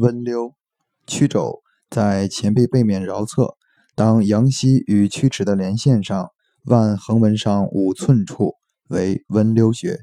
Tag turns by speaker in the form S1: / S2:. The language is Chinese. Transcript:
S1: 温溜，曲肘在前臂背面桡侧，当阳溪与曲尺的连线上，腕横纹上五寸处为温溜穴。